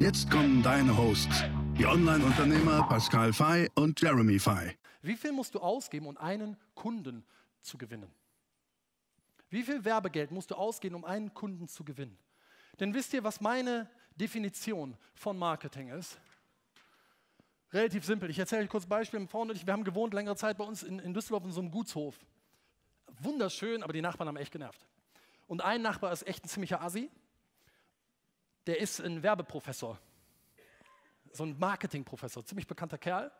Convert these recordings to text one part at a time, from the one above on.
Jetzt kommen deine Hosts, die Online-Unternehmer Pascal Fay und Jeremy Fay. Wie viel musst du ausgeben, um einen Kunden zu gewinnen? Wie viel Werbegeld musst du ausgeben, um einen Kunden zu gewinnen? Denn wisst ihr, was meine Definition von Marketing ist? Relativ simpel. Ich erzähle euch kurz ein Beispiel. Freund und ich, wir haben gewohnt längere Zeit bei uns in, in Düsseldorf in so einem Gutshof. Wunderschön, aber die Nachbarn haben echt genervt. Und ein Nachbar ist echt ein ziemlicher Assi der ist ein Werbeprofessor, so ein Marketingprofessor, ziemlich bekannter Kerl.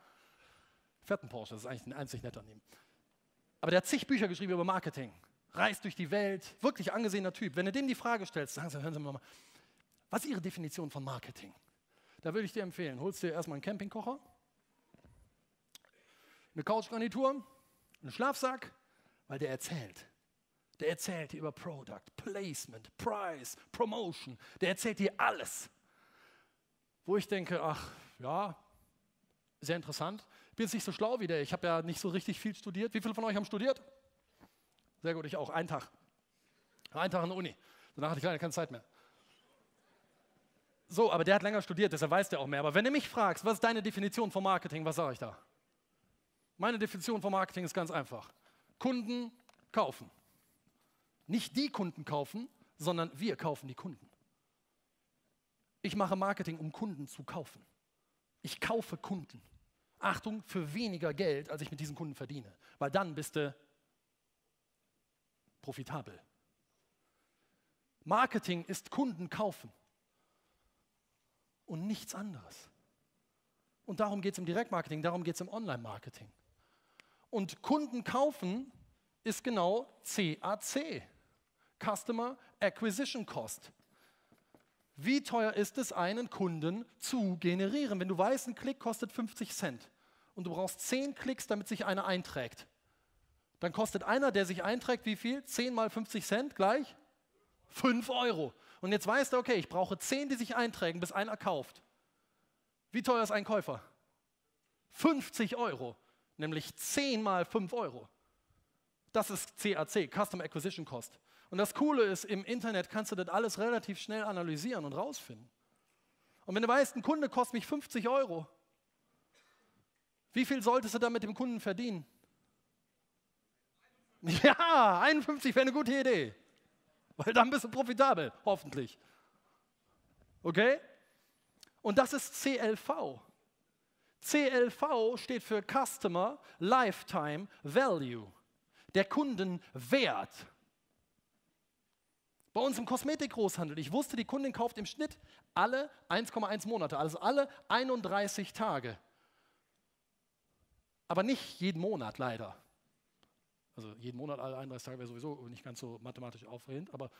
Fährt ein Porsche, das ist eigentlich ein einzig netter Neben. Aber der hat zig Bücher geschrieben über Marketing, reist durch die Welt, wirklich angesehener Typ. Wenn du dem die Frage stellst, sagen Sie, hören Sie mal, was ist Ihre Definition von Marketing? Da würde ich dir empfehlen, holst dir erstmal einen Campingkocher, eine Couchgarnitur, einen Schlafsack, weil der erzählt. Der erzählt dir über Product, Placement, Price, Promotion. Der erzählt dir alles. Wo ich denke, ach ja, sehr interessant. Ich bin jetzt nicht so schlau wie der. Ich habe ja nicht so richtig viel studiert. Wie viele von euch haben studiert? Sehr gut, ich auch. Einen Tag. Einen Tag an der Uni. Danach hatte ich leider keine Zeit mehr. So, aber der hat länger studiert, deshalb weiß der auch mehr. Aber wenn du mich fragst, was ist deine Definition von Marketing, was sage ich da? Meine Definition von Marketing ist ganz einfach. Kunden kaufen. Nicht die Kunden kaufen, sondern wir kaufen die Kunden. Ich mache Marketing, um Kunden zu kaufen. Ich kaufe Kunden. Achtung, für weniger Geld, als ich mit diesen Kunden verdiene. Weil dann bist du profitabel. Marketing ist Kunden kaufen und nichts anderes. Und darum geht es im Direktmarketing, darum geht es im Online-Marketing. Und Kunden kaufen ist genau CAC. Customer Acquisition Cost. Wie teuer ist es, einen Kunden zu generieren? Wenn du weißt, ein Klick kostet 50 Cent und du brauchst 10 Klicks, damit sich einer einträgt, dann kostet einer, der sich einträgt, wie viel? 10 mal 50 Cent gleich 5 Euro. Und jetzt weißt du, okay, ich brauche 10, die sich eintragen, bis einer kauft. Wie teuer ist ein Käufer? 50 Euro, nämlich 10 mal 5 Euro. Das ist CAC, Custom Acquisition Cost. Und das Coole ist, im Internet kannst du das alles relativ schnell analysieren und rausfinden. Und wenn du weißt, ein Kunde kostet mich 50 Euro, wie viel solltest du dann mit dem Kunden verdienen? Ja, 51 wäre eine gute Idee. Weil dann bist du profitabel, hoffentlich. Okay? Und das ist CLV. CLV steht für Customer Lifetime Value. Der Kundenwert. Bei uns im Kosmetikgroßhandel, ich wusste, die Kundin kauft im Schnitt alle 1,1 Monate, also alle 31 Tage. Aber nicht jeden Monat leider. Also jeden Monat alle 31 Tage wäre sowieso nicht ganz so mathematisch aufregend, aber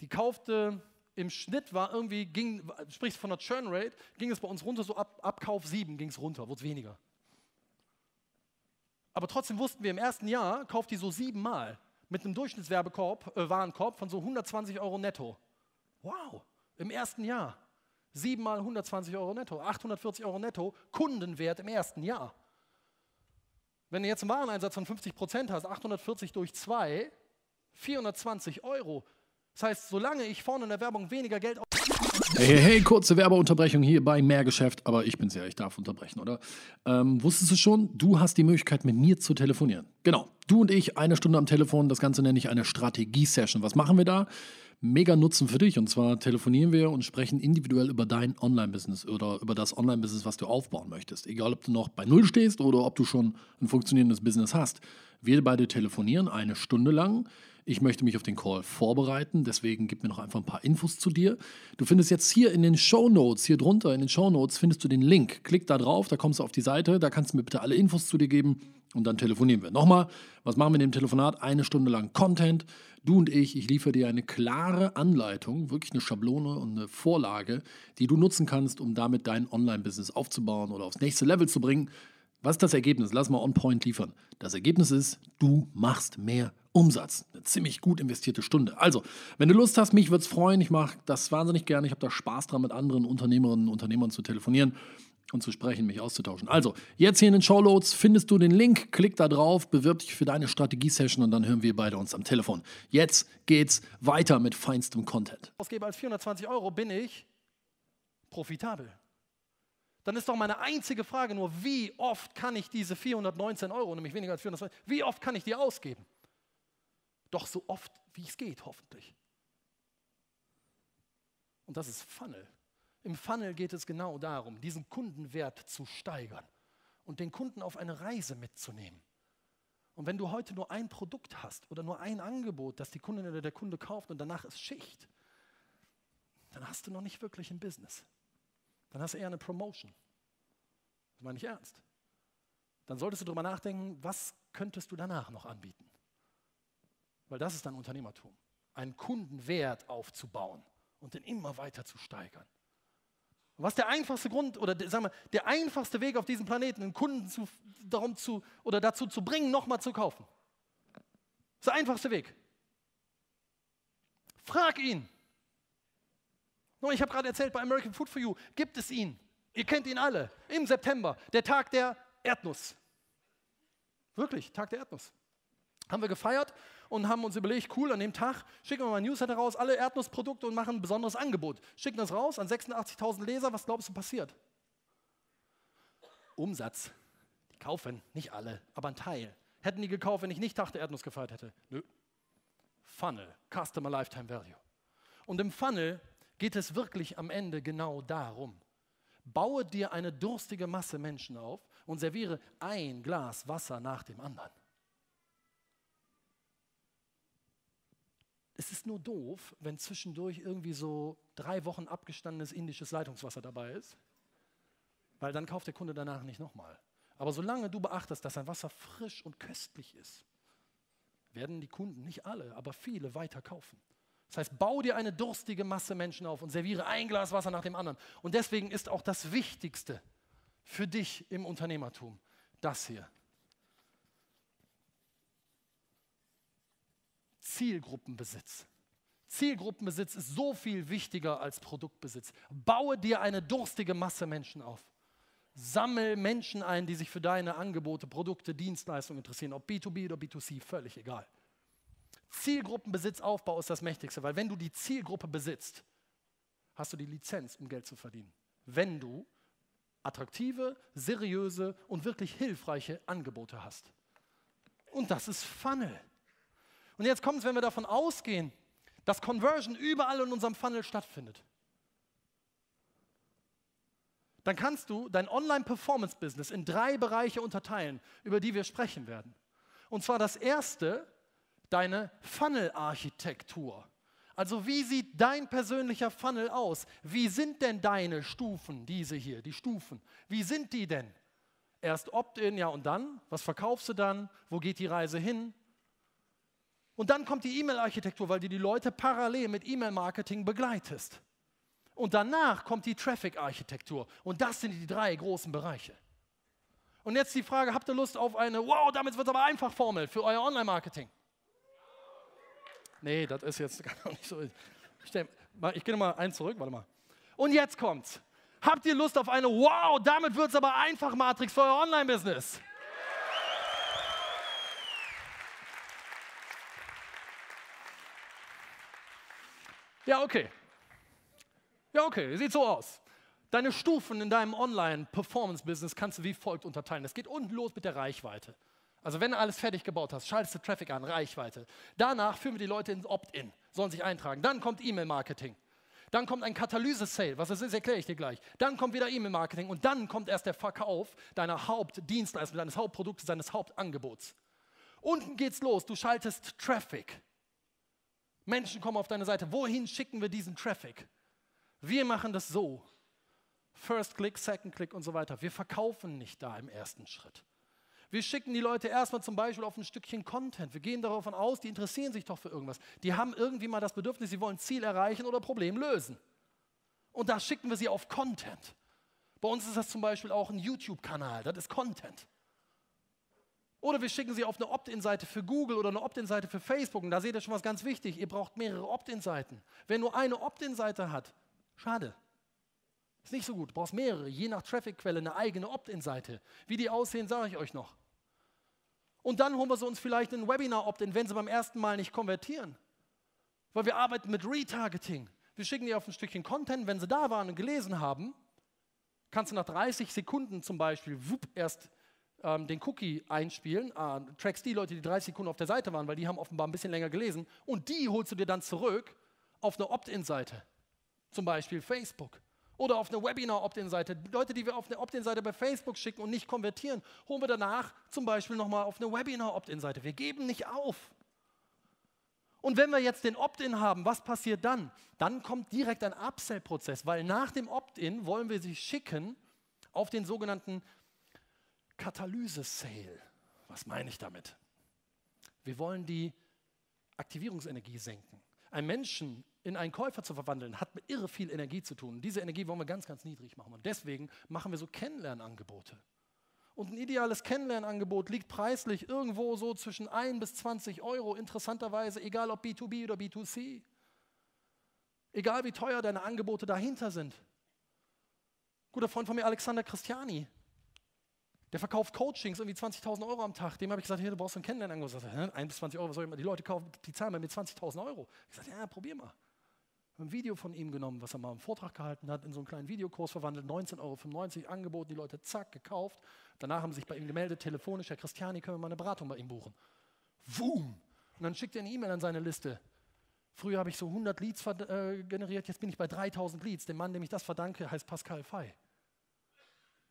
die kaufte im Schnitt war irgendwie, ging, sprichst von der Churn Rate, ging es bei uns runter, so ab, ab Kauf 7 ging es runter, wurde es weniger. Aber trotzdem wussten wir, im ersten Jahr kauft die so siebenmal mit einem Durchschnittswerbekorb, äh, Warenkorb von so 120 Euro netto. Wow, im ersten Jahr. Siebenmal 120 Euro netto, 840 Euro netto, Kundenwert im ersten Jahr. Wenn du jetzt einen Wareneinsatz von 50 Prozent hast, 840 durch 2, 420 Euro. Das heißt, solange ich vorne in der Werbung weniger Geld Hey, hey, hey, kurze Werbeunterbrechung hier bei Mehrgeschäft, aber ich bin's ja, ich darf unterbrechen, oder? Ähm, wusstest du schon, du hast die Möglichkeit, mit mir zu telefonieren. Genau, du und ich, eine Stunde am Telefon, das Ganze nenne ich eine Strategie-Session. Was machen wir da? Mega Nutzen für dich. Und zwar telefonieren wir und sprechen individuell über dein Online-Business oder über das Online-Business, was du aufbauen möchtest. Egal, ob du noch bei Null stehst oder ob du schon ein funktionierendes Business hast. Wir beide telefonieren eine Stunde lang. Ich möchte mich auf den Call vorbereiten, deswegen gib mir noch einfach ein paar Infos zu dir. Du findest jetzt hier in den Show Notes, hier drunter in den Show Notes, findest du den Link. Klick da drauf, da kommst du auf die Seite, da kannst du mir bitte alle Infos zu dir geben und dann telefonieren wir. Nochmal, was machen wir in dem Telefonat? Eine Stunde lang Content. Du und ich, ich liefere dir eine klare Anleitung, wirklich eine Schablone und eine Vorlage, die du nutzen kannst, um damit dein Online-Business aufzubauen oder aufs nächste Level zu bringen. Was ist das Ergebnis? Lass mal on point liefern. Das Ergebnis ist, du machst mehr Umsatz. Eine ziemlich gut investierte Stunde. Also, wenn du Lust hast, mich würde es freuen. Ich mache das wahnsinnig gerne. Ich habe da Spaß dran, mit anderen Unternehmerinnen und Unternehmern zu telefonieren und zu sprechen, mich auszutauschen. Also, jetzt hier in den Showloads findest du den Link. Klick da drauf, bewirb dich für deine Strategie-Session und dann hören wir beide uns am Telefon. Jetzt geht's weiter mit feinstem Content. Ausgebe als 420 Euro bin ich profitabel dann ist doch meine einzige Frage nur, wie oft kann ich diese 419 Euro, nämlich weniger als 420, wie oft kann ich die ausgeben? Doch so oft, wie es geht, hoffentlich. Und das ist Funnel. Im Funnel geht es genau darum, diesen Kundenwert zu steigern und den Kunden auf eine Reise mitzunehmen. Und wenn du heute nur ein Produkt hast oder nur ein Angebot, das die Kundin oder der Kunde kauft und danach ist Schicht, dann hast du noch nicht wirklich ein Business dann hast du eher eine Promotion. Das meine ich ernst. Dann solltest du darüber nachdenken, was könntest du danach noch anbieten? Weil das ist dann Unternehmertum. Einen Kundenwert aufzubauen und den immer weiter zu steigern. Und was der einfachste Grund oder sagen wir, der einfachste Weg auf diesem Planeten, einen Kunden zu, darum zu, oder dazu zu bringen, nochmal zu kaufen? Das ist der einfachste Weg. Frag ihn. Ich habe gerade erzählt, bei American Food for You gibt es ihn. Ihr kennt ihn alle. Im September, der Tag der Erdnuss. Wirklich, Tag der Erdnuss. Haben wir gefeiert und haben uns überlegt, cool, an dem Tag schicken wir mal ein Newsletter raus, alle Erdnussprodukte und machen ein besonderes Angebot. Schicken das raus an 86.000 Leser. Was glaubst du passiert? Umsatz. Die kaufen, nicht alle, aber ein Teil. Hätten die gekauft, wenn ich nicht Tag der Erdnuss gefeiert hätte? Nö. Funnel, Customer Lifetime Value. Und im Funnel geht es wirklich am Ende genau darum. Baue dir eine durstige Masse Menschen auf und serviere ein Glas Wasser nach dem anderen. Es ist nur doof, wenn zwischendurch irgendwie so drei Wochen abgestandenes indisches Leitungswasser dabei ist, weil dann kauft der Kunde danach nicht nochmal. Aber solange du beachtest, dass ein Wasser frisch und köstlich ist, werden die Kunden, nicht alle, aber viele weiter kaufen. Das heißt, bau dir eine durstige Masse Menschen auf und serviere ein Glas Wasser nach dem anderen. Und deswegen ist auch das Wichtigste für dich im Unternehmertum das hier. Zielgruppenbesitz. Zielgruppenbesitz ist so viel wichtiger als Produktbesitz. Baue dir eine durstige Masse Menschen auf. Sammel Menschen ein, die sich für deine Angebote, Produkte, Dienstleistungen interessieren, ob B2B oder B2C, völlig egal. Zielgruppenbesitzaufbau ist das Mächtigste, weil wenn du die Zielgruppe besitzt, hast du die Lizenz, um Geld zu verdienen. Wenn du attraktive, seriöse und wirklich hilfreiche Angebote hast. Und das ist Funnel. Und jetzt kommt es, wenn wir davon ausgehen, dass Conversion überall in unserem Funnel stattfindet. Dann kannst du dein Online-Performance-Business in drei Bereiche unterteilen, über die wir sprechen werden. Und zwar das erste deine Funnel-Architektur. Also wie sieht dein persönlicher Funnel aus? Wie sind denn deine Stufen, diese hier, die Stufen? Wie sind die denn? Erst Opt-in, ja und dann? Was verkaufst du dann? Wo geht die Reise hin? Und dann kommt die E-Mail-Architektur, weil du die Leute parallel mit E-Mail-Marketing begleitest. Und danach kommt die Traffic-Architektur. Und das sind die drei großen Bereiche. Und jetzt die Frage, habt ihr Lust auf eine, wow, damit wird es aber einfach Formel für euer Online-Marketing? Nee, das ist jetzt gar nicht so. Ich, ich gehe mal eins zurück, warte mal. Und jetzt kommt's. Habt ihr Lust auf eine Wow, damit wird es aber einfach Matrix für euer Online-Business? Ja, okay. Ja, okay, sieht so aus. Deine Stufen in deinem Online-Performance-Business kannst du wie folgt unterteilen. Es geht unten los mit der Reichweite. Also wenn du alles fertig gebaut hast, schaltest du Traffic an, Reichweite. Danach führen wir die Leute ins Opt-in, sollen sich eintragen. Dann kommt E-Mail-Marketing. Dann kommt ein Katalyse-Sale, was das ist, erkläre ich dir gleich. Dann kommt wieder E-Mail-Marketing und dann kommt erst der Verkauf deiner Hauptdienstleistung, deines Hauptproduktes, deines Hauptangebots. Unten geht's los, du schaltest Traffic. Menschen kommen auf deine Seite. Wohin schicken wir diesen Traffic? Wir machen das so. First Click, Second Click und so weiter. Wir verkaufen nicht da im ersten Schritt. Wir schicken die Leute erstmal zum Beispiel auf ein Stückchen Content. Wir gehen davon aus, die interessieren sich doch für irgendwas. Die haben irgendwie mal das Bedürfnis, sie wollen Ziel erreichen oder Problem lösen. Und da schicken wir sie auf Content. Bei uns ist das zum Beispiel auch ein YouTube-Kanal, das ist Content. Oder wir schicken sie auf eine Opt-in-Seite für Google oder eine Opt-in-Seite für Facebook. Und da seht ihr schon was ganz wichtig. Ihr braucht mehrere Opt-in-Seiten. Wer nur eine Opt-in-Seite hat, schade. Ist nicht so gut. Du brauchst mehrere, je nach Traffic-Quelle eine eigene Opt-in-Seite. Wie die aussehen, sage ich euch noch. Und dann holen wir sie uns vielleicht in ein Webinar-Opt-in, wenn sie beim ersten Mal nicht konvertieren. Weil wir arbeiten mit Retargeting. Wir schicken die auf ein Stückchen Content, wenn sie da waren und gelesen haben, kannst du nach 30 Sekunden zum Beispiel wupp, erst ähm, den Cookie einspielen, äh, trackst die Leute, die 30 Sekunden auf der Seite waren, weil die haben offenbar ein bisschen länger gelesen und die holst du dir dann zurück auf eine Opt-in-Seite, zum Beispiel Facebook. Oder auf eine Webinar-Opt-in-Seite. Leute, die wir auf eine Opt-in-Seite bei Facebook schicken und nicht konvertieren, holen wir danach zum Beispiel nochmal auf eine Webinar-Opt-in-Seite. Wir geben nicht auf. Und wenn wir jetzt den Opt-in haben, was passiert dann? Dann kommt direkt ein Upsell-Prozess, weil nach dem Opt-in wollen wir sie schicken auf den sogenannten Katalyse-Sale. Was meine ich damit? Wir wollen die Aktivierungsenergie senken. Ein Menschen in einen Käufer zu verwandeln, hat mit irre viel Energie zu tun. Diese Energie wollen wir ganz, ganz niedrig machen. Und deswegen machen wir so Kennenlernangebote. Und ein ideales Kennenlernangebot liegt preislich irgendwo so zwischen 1 bis 20 Euro, interessanterweise, egal ob B2B oder B2C. Egal wie teuer deine Angebote dahinter sind. Guter Freund von mir, Alexander Christiani, der verkauft Coachings, irgendwie 20.000 Euro am Tag. Dem habe ich gesagt, hey, du brauchst ein Kennenlernangebot. Ich sagte, 1 bis 20 Euro, was soll ich mal? Die Leute kaufen, die zahlen mir 20.000 Euro. Ich sagte, ja, probier mal. Ein Video von ihm genommen, was er mal im Vortrag gehalten hat, in so einen kleinen Videokurs verwandelt, 19,95 Euro angeboten, die Leute zack, gekauft. Danach haben sie sich bei ihm gemeldet, telefonisch, Herr Christiani, können wir mal eine Beratung bei ihm buchen. Boom! Und dann schickt er eine E-Mail an seine Liste. Früher habe ich so 100 Leads äh, generiert, jetzt bin ich bei 3000 Leads. Der Mann, dem ich das verdanke, heißt Pascal Fay.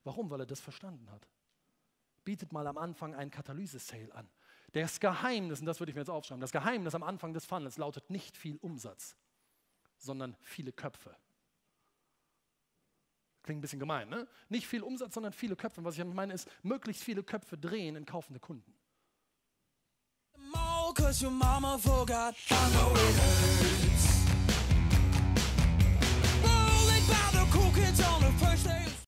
Warum? Weil er das verstanden hat bietet mal am Anfang einen Katalyse-Sale an. Das Geheimnis, und das würde ich mir jetzt aufschreiben, das Geheimnis am Anfang des Funnels lautet nicht viel Umsatz, sondern viele Köpfe. Klingt ein bisschen gemein, ne? Nicht viel Umsatz, sondern viele Köpfe. Und was ich meine ist, möglichst viele Köpfe drehen in kaufende Kunden. Cause your mama forgot, I know it hurts.